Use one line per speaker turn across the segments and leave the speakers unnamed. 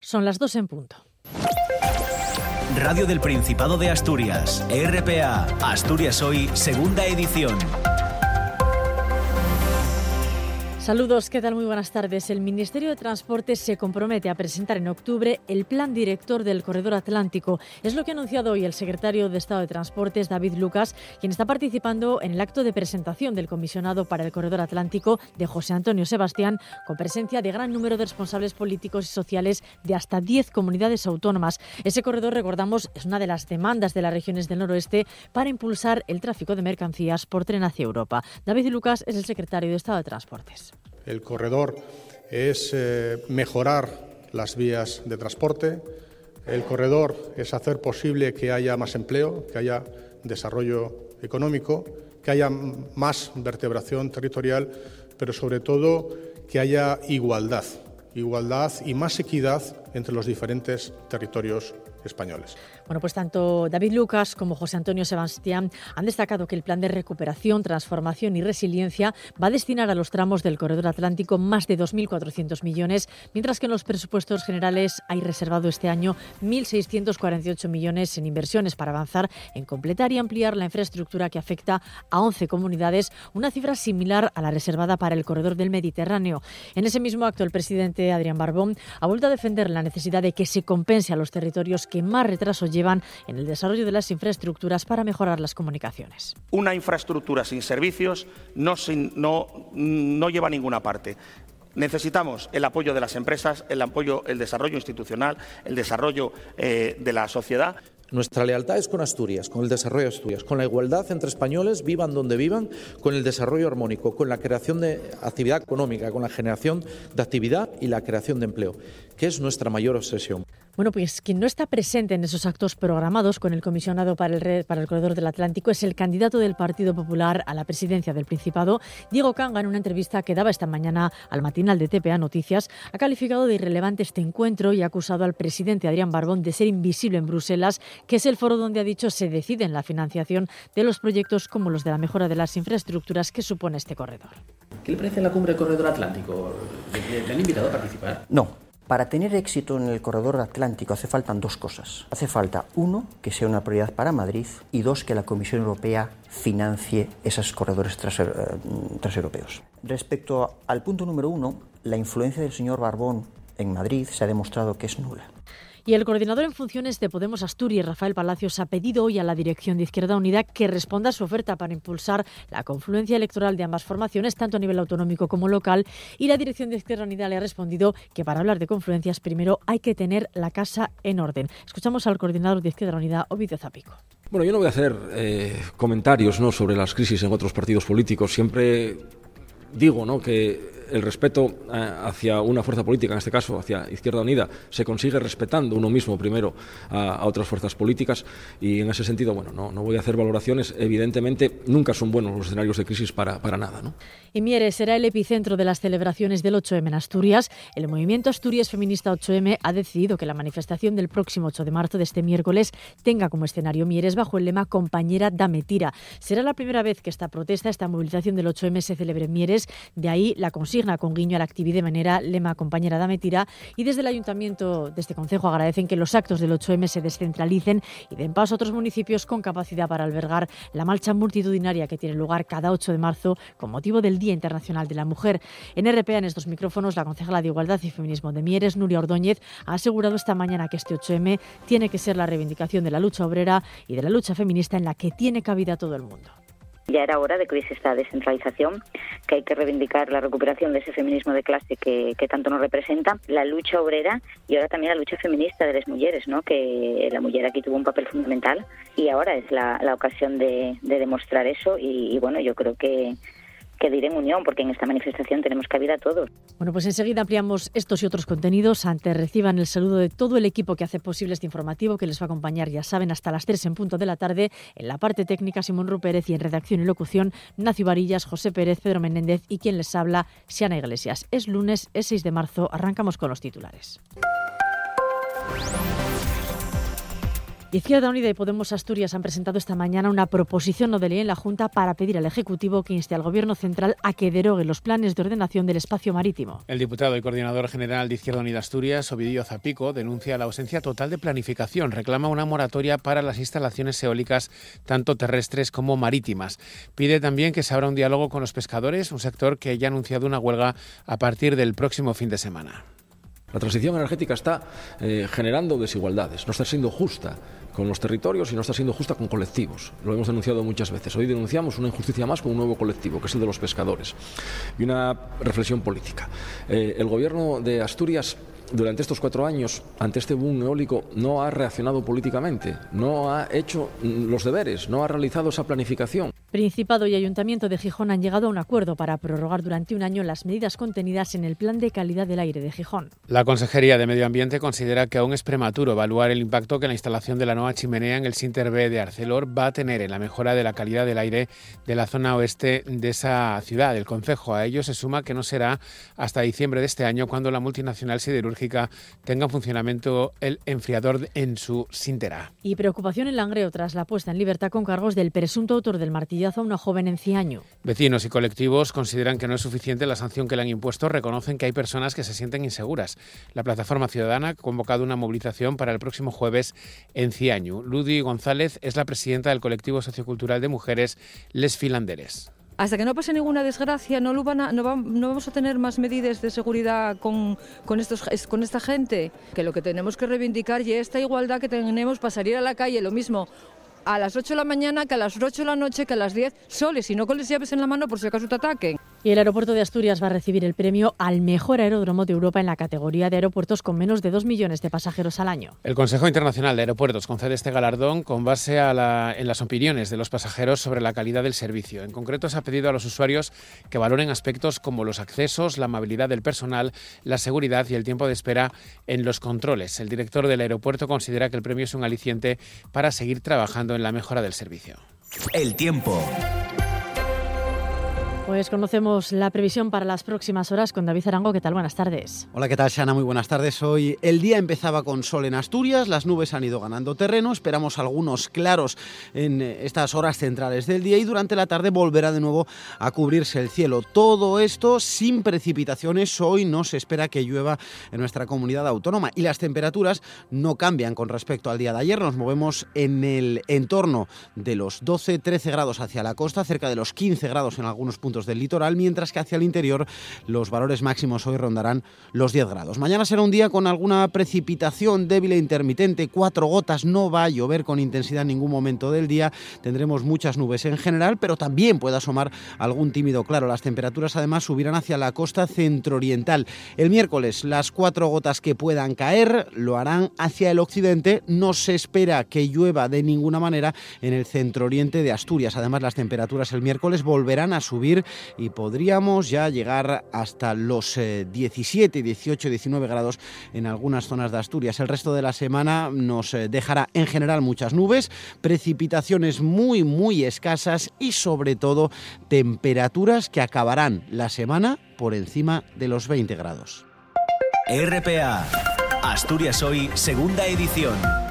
Son las dos en punto.
Radio del Principado de Asturias, RPA, Asturias Hoy, segunda edición.
Saludos, ¿qué tal? Muy buenas tardes. El Ministerio de Transporte se compromete a presentar en octubre el plan director del Corredor Atlántico. Es lo que ha anunciado hoy el secretario de Estado de Transportes, David Lucas, quien está participando en el acto de presentación del comisionado para el Corredor Atlántico de José Antonio Sebastián, con presencia de gran número de responsables políticos y sociales de hasta 10 comunidades autónomas. Ese corredor, recordamos, es una de las demandas de las regiones del noroeste para impulsar el tráfico de mercancías por tren hacia Europa. David Lucas es el secretario de Estado de Transportes.
El corredor es eh, mejorar las vías de transporte. El corredor es hacer posible que haya más empleo, que haya desarrollo económico, que haya más vertebración territorial, pero sobre todo que haya igualdad, igualdad y más equidad entre los diferentes territorios españoles.
Bueno, pues tanto David Lucas como José Antonio Sebastián han destacado que el plan de recuperación, transformación y resiliencia va a destinar a los tramos del corredor atlántico más de 2.400 millones, mientras que en los presupuestos generales hay reservado este año 1.648 millones en inversiones para avanzar en completar y ampliar la infraestructura que afecta a 11 comunidades, una cifra similar a la reservada para el corredor del Mediterráneo. En ese mismo acto, el presidente Adrián Barbón ha vuelto a defender la necesidad de que se compense a los territorios que más retraso llevan en el desarrollo de las infraestructuras para mejorar las comunicaciones.
Una infraestructura sin servicios no, no, no lleva a ninguna parte. Necesitamos el apoyo de las empresas, el apoyo, el desarrollo institucional, el desarrollo eh, de la sociedad.
Nuestra lealtad es con Asturias, con el desarrollo de Asturias, con la igualdad entre españoles, vivan donde vivan, con el desarrollo armónico, con la creación de actividad económica, con la generación de actividad y la creación de empleo, que es nuestra mayor obsesión.
Bueno, pues quien no está presente en esos actos programados con el comisionado para el, para el Corredor del Atlántico es el candidato del Partido Popular a la presidencia del Principado, Diego Canga, en una entrevista que daba esta mañana al matinal de TPA Noticias, ha calificado de irrelevante este encuentro y ha acusado al presidente Adrián Barbón de ser invisible en Bruselas, que es el foro donde ha dicho se decide en la financiación de los proyectos como los de la mejora de las infraestructuras que supone este corredor.
¿Qué le parece la cumbre del Corredor Atlántico? ¿Le han invitado a participar?
No, para tener éxito en el corredor atlántico hace falta dos cosas. Hace falta, uno, que sea una prioridad para Madrid y dos, que la Comisión Europea financie esos corredores eh, transeuropeos. Respecto al punto número uno, la influencia del señor Barbón en Madrid se ha demostrado que es nula.
Y el coordinador en funciones de Podemos Asturias, Rafael Palacios, ha pedido hoy a la dirección de Izquierda Unida que responda a su oferta para impulsar la confluencia electoral de ambas formaciones, tanto a nivel autonómico como local. Y la dirección de Izquierda Unida le ha respondido que para hablar de confluencias primero hay que tener la casa en orden. Escuchamos al coordinador de Izquierda Unida, Ovidio Zapico.
Bueno, yo no voy a hacer eh, comentarios ¿no? sobre las crisis en otros partidos políticos. Siempre digo ¿no? que el respeto eh, hacia una fuerza política, en este caso hacia Izquierda Unida, se consigue respetando uno mismo primero a, otras fuerzas políticas y en ese sentido, bueno, no, no, voy a hacer valoraciones. Evidentemente, nunca son buenos los escenarios de crisis para, para nada. ¿no?
Y Mieres será el epicentro de las celebraciones del 8M en Asturias. El movimiento Asturias Feminista 8M ha decidido que la manifestación del próximo 8 de marzo de este miércoles tenga como escenario Mieres bajo el lema Compañera dame tira. Será la primera vez que esta protesta, esta movilización del 8M se celebre en Mieres. De ahí la consigna con guiño a la actividad de manera lema Compañera dame tira. Y desde el ayuntamiento de este concejo agradecen que los actos del 8M se descentralicen y den paso a otros municipios con capacidad para albergar la marcha multitudinaria que tiene lugar cada 8 de marzo con motivo del Día Internacional de la Mujer. En RPA, en estos micrófonos, la concejala de Igualdad y Feminismo de Mieres, Nuria Ordóñez, ha asegurado esta mañana que este 8M tiene que ser la reivindicación de la lucha obrera y de la lucha feminista en la que tiene cabida todo el mundo.
Ya era hora de que hubiese esta descentralización, que hay que reivindicar la recuperación de ese feminismo de clase que, tanto nos representa, la lucha obrera y ahora también la lucha feminista de las mujeres, ¿no? que la mujer aquí tuvo un papel fundamental y ahora es la, ocasión de, demostrar eso y bueno, yo creo que que diré en unión, porque en esta manifestación tenemos cabida a todos.
Bueno, pues enseguida ampliamos estos y otros contenidos. Antes reciban el saludo de todo el equipo que hace posible este informativo, que les va a acompañar, ya saben, hasta las 3 en punto de la tarde. En la parte técnica, Simón Rupérez y en redacción y locución, Nacio Varillas, José Pérez, Pedro Menéndez y quien les habla, Siana Iglesias. Es lunes, es 6 de marzo. Arrancamos con los titulares. Izquierda Unida y Podemos Asturias han presentado esta mañana una proposición no de ley en la Junta para pedir al Ejecutivo que inste al Gobierno central a que derogue los planes de ordenación del espacio marítimo.
El diputado y coordinador general de Izquierda Unida Asturias, Ovidio Zapico, denuncia la ausencia total de planificación. Reclama una moratoria para las instalaciones eólicas, tanto terrestres como marítimas. Pide también que se abra un diálogo con los pescadores, un sector que ya ha anunciado una huelga a partir del próximo fin de semana.
La transición energética está eh, generando desigualdades, no está siendo justa con los territorios y no está siendo justa con colectivos. Lo hemos denunciado muchas veces. Hoy denunciamos una injusticia más con un nuevo colectivo, que es el de los pescadores. Y una reflexión política. Eh, el gobierno de Asturias durante estos cuatro años, ante este boom eólico, no ha reaccionado políticamente, no ha hecho los deberes, no ha realizado esa planificación.
Principado y Ayuntamiento de Gijón han llegado a un acuerdo para prorrogar durante un año las medidas contenidas en el Plan de Calidad del Aire de Gijón.
La Consejería de Medio Ambiente considera que aún es prematuro evaluar el impacto que la instalación de la nueva chimenea en el Sinter B de Arcelor va a tener en la mejora de la calidad del aire de la zona oeste de esa ciudad. El Concejo a ello se suma que no será hasta diciembre de este año cuando la multinacional siderúrgica tenga en funcionamiento el enfriador en su Sintera.
Y preocupación en Langreo tras la puesta en libertad con cargos del presunto autor del martillo a una joven en Ciaño.
Vecinos y colectivos consideran que no es suficiente la sanción que le han impuesto, reconocen que hay personas que se sienten inseguras. La plataforma ciudadana ha convocado una movilización para el próximo jueves en Ciaño. Ludi González es la presidenta del colectivo sociocultural de mujeres Les Filanderes
hasta que no pase ninguna desgracia, no, no, no, vamos a tener más medidas de seguridad con, con, estos, con esta gente. Que lo que tenemos que reivindicar y esta igualdad que tenemos para salir a la calle, lo mismo a las 8 de la mañana que a las 8 de la noche que a las 10 soles y no con las llaves en la mano por si acaso te ataquen.
Y el aeropuerto de Asturias va a recibir el premio al mejor aeródromo de Europa en la categoría de aeropuertos con menos de 2 millones de pasajeros al año.
El Consejo Internacional de Aeropuertos concede este galardón con base en las opiniones de los pasajeros sobre la calidad del servicio. En concreto, se ha pedido a los usuarios que valoren aspectos como los accesos, la amabilidad del personal, la seguridad y el tiempo de espera en los controles. El director del aeropuerto considera que el premio es un aliciente para seguir trabajando en la mejora del servicio.
El tiempo.
Pues conocemos la previsión para las próximas horas con David Arango. ¿Qué tal? Buenas tardes.
Hola, ¿qué tal, Sana? Muy buenas tardes. Hoy el día empezaba con sol en Asturias, las nubes han ido ganando terreno, esperamos algunos claros en estas horas centrales del día y durante la tarde volverá de nuevo a cubrirse el cielo. Todo esto sin precipitaciones. Hoy no se espera que llueva en nuestra comunidad autónoma y las temperaturas no cambian con respecto al día de ayer. Nos movemos en el entorno de los 12-13 grados hacia la costa, cerca de los 15 grados en algunos puntos del litoral, mientras que hacia el interior los valores máximos hoy rondarán los 10 grados. Mañana será un día con alguna precipitación débil e intermitente, cuatro gotas, no va a llover con intensidad en ningún momento del día, tendremos muchas nubes en general, pero también puede asomar algún tímido claro. Las temperaturas además subirán hacia la costa centro-oriental. El miércoles las cuatro gotas que puedan caer lo harán hacia el occidente, no se espera que llueva de ninguna manera en el centro-oriente de Asturias. Además las temperaturas el miércoles volverán a subir y podríamos ya llegar hasta los 17, 18, 19 grados en algunas zonas de Asturias. El resto de la semana nos eh, dejará en general muchas nubes, precipitaciones muy, muy escasas y sobre todo temperaturas que acabarán la semana por encima de los 20 grados.
RPA, Asturias Hoy, segunda edición.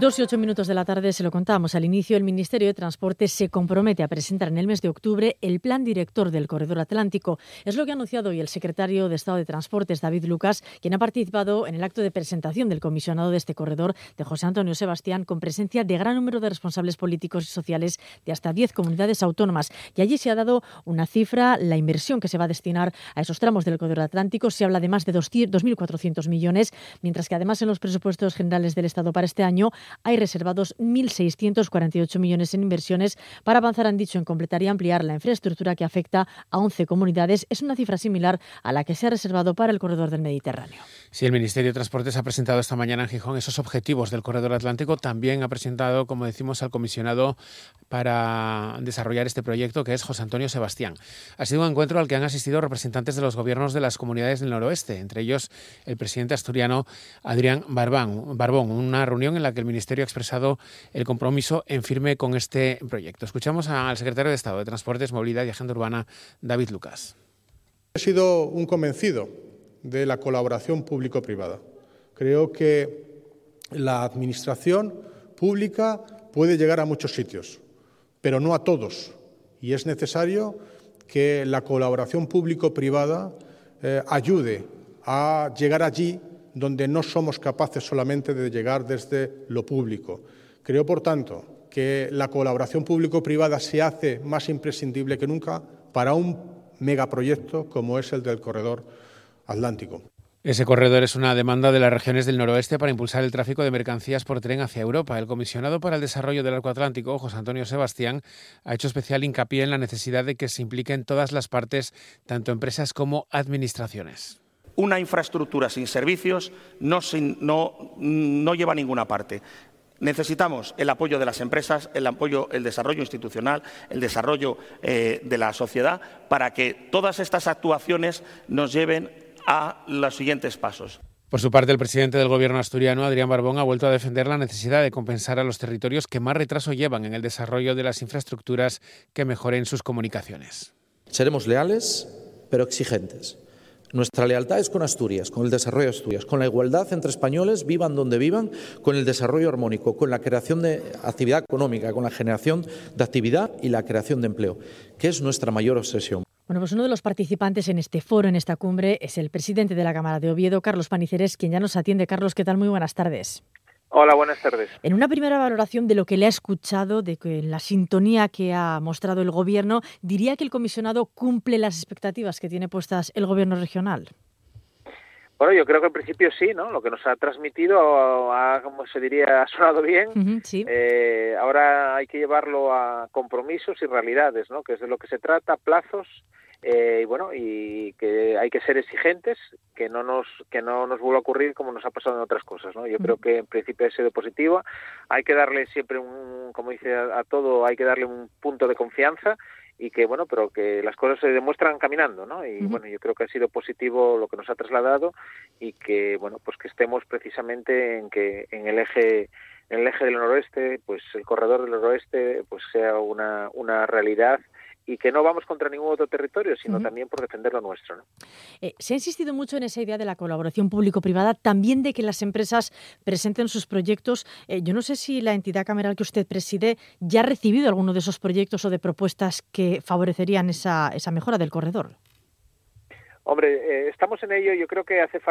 Dos y ocho minutos de la tarde se lo contábamos al inicio. El Ministerio de Transporte se compromete a presentar en el mes de octubre el plan director del Corredor Atlántico. Es lo que ha anunciado hoy el secretario de Estado de Transportes, David Lucas, quien ha participado en el acto de presentación del comisionado de este corredor, de José Antonio Sebastián, con presencia de gran número de responsables políticos y sociales de hasta diez comunidades autónomas. Y allí se ha dado una cifra, la inversión que se va a destinar a esos tramos del Corredor Atlántico. Se habla de más de 2.400 millones, mientras que además en los presupuestos generales del Estado para este año hay reservados 1.648 millones en inversiones para avanzar, han dicho, en completar y ampliar la infraestructura que afecta a 11 comunidades. Es una cifra similar a la que se ha reservado para el corredor del Mediterráneo.
Sí, el Ministerio de Transportes ha presentado esta mañana en Gijón esos objetivos del corredor atlántico. También ha presentado, como decimos, al comisionado para desarrollar este proyecto, que es José Antonio Sebastián. Ha sido un encuentro al que han asistido representantes de los gobiernos de las comunidades del noroeste, entre ellos el presidente asturiano Adrián Barbón. Una reunión en la que el Ministerio ha expresado el compromiso en firme con este proyecto. Escuchamos al secretario de Estado de Transportes, Movilidad y Agenda Urbana, David Lucas.
He sido un convencido de la colaboración público-privada. Creo que La administración pública puede llegar a muchos sitios, pero no a todos. Y es necesario que la colaboración público-privada eh, ayude a llegar allí donde no somos capaces solamente de llegar desde lo público. Creo, por tanto, que la colaboración público-privada se hace más imprescindible que nunca para un megaproyecto como es el del corredor atlántico.
Ese corredor es una demanda de las regiones del noroeste para impulsar el tráfico de mercancías por tren hacia Europa. El comisionado para el desarrollo del arco atlántico, José Antonio Sebastián, ha hecho especial hincapié en la necesidad de que se impliquen todas las partes, tanto empresas como administraciones.
Una infraestructura sin servicios no, no, no lleva a ninguna parte. Necesitamos el apoyo de las empresas, el apoyo, el desarrollo institucional, el desarrollo eh, de la sociedad, para que todas estas actuaciones nos lleven a los siguientes pasos.
Por su parte, el presidente del Gobierno asturiano, Adrián Barbón, ha vuelto a defender la necesidad de compensar a los territorios que más retraso llevan en el desarrollo de las infraestructuras que mejoren sus comunicaciones.
Seremos leales, pero exigentes. Nuestra lealtad es con Asturias, con el desarrollo de Asturias, con la igualdad entre españoles, vivan donde vivan, con el desarrollo armónico, con la creación de actividad económica, con la generación de actividad y la creación de empleo, que es nuestra mayor obsesión.
Bueno, pues uno de los participantes en este foro, en esta cumbre, es el presidente de la Cámara de Oviedo, Carlos Paniceres, quien ya nos atiende. Carlos, ¿qué tal? Muy buenas tardes.
Hola, buenas tardes.
En una primera valoración de lo que le ha escuchado, de que la sintonía que ha mostrado el Gobierno, ¿diría que el comisionado cumple las expectativas que tiene puestas el Gobierno regional?
Bueno, yo creo que en principio sí, ¿no? Lo que nos ha transmitido, ha, como se diría, ha sonado bien.
sí.
eh, ahora hay que llevarlo a compromisos y realidades, ¿no? Que es de lo que se trata, plazos eh, y bueno y que hay que ser exigentes que no nos que no nos vuelva a ocurrir como nos ha pasado en otras cosas no yo creo que en principio ha sido positiva. Hay que darle siempre un como dice a, a, todo hay que darle un punto de confianza y que bueno pero que las cosas se demuestran caminando no y uh -huh. bueno yo creo que ha sido positivo lo que nos ha trasladado y que bueno pues que estemos precisamente en que en el eje en el eje del noroeste pues el corredor del noroeste pues sea una una realidad y que no vamos contra ningún otro territorio, sino uh -huh. también por defender lo nuestro. ¿no?
Eh, se ha insistido mucho en esa idea de la colaboración público-privada, también de que las empresas presenten sus proyectos. Eh, yo no sé si la entidad cameral que usted preside ya ha recibido alguno de esos proyectos o de propuestas que favorecerían esa, esa mejora del corredor.
Hombre, eh, estamos en ello. Yo creo que hace falta